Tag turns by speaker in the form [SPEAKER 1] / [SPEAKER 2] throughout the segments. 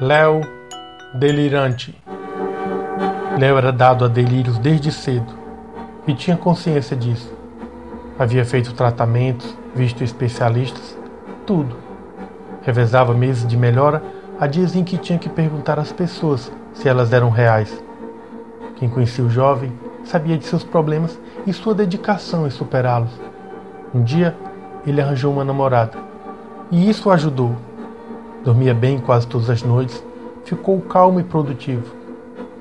[SPEAKER 1] Léo delirante. Léo era dado a delírios desde cedo e tinha consciência disso. Havia feito tratamentos, visto especialistas, tudo. Revezava meses de melhora a dias em que tinha que perguntar às pessoas se elas eram reais. Quem conhecia o jovem sabia de seus problemas e sua dedicação em superá-los. Um dia, ele arranjou uma namorada e isso o ajudou Dormia bem quase todas as noites, ficou calmo e produtivo.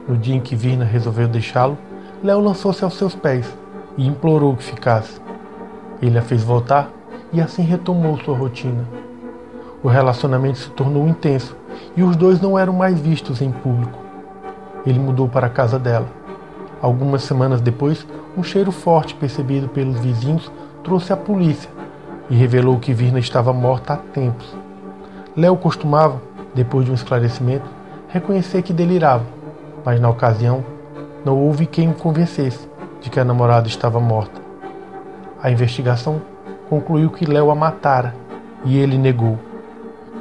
[SPEAKER 1] No dia em que Virna resolveu deixá-lo, Léo lançou-se aos seus pés e implorou que ficasse. Ele a fez voltar e assim retomou sua rotina. O relacionamento se tornou intenso e os dois não eram mais vistos em público. Ele mudou para a casa dela. Algumas semanas depois, um cheiro forte percebido pelos vizinhos trouxe a polícia e revelou que Virna estava morta há tempos. Léo costumava, depois de um esclarecimento, reconhecer que delirava, mas na ocasião não houve quem o convencesse de que a namorada estava morta. A investigação concluiu que Léo a matara e ele negou.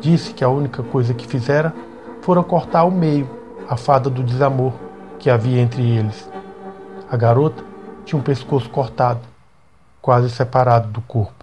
[SPEAKER 1] Disse que a única coisa que fizera fora cortar ao meio a fada do desamor que havia entre eles. A garota tinha um pescoço cortado, quase separado do corpo.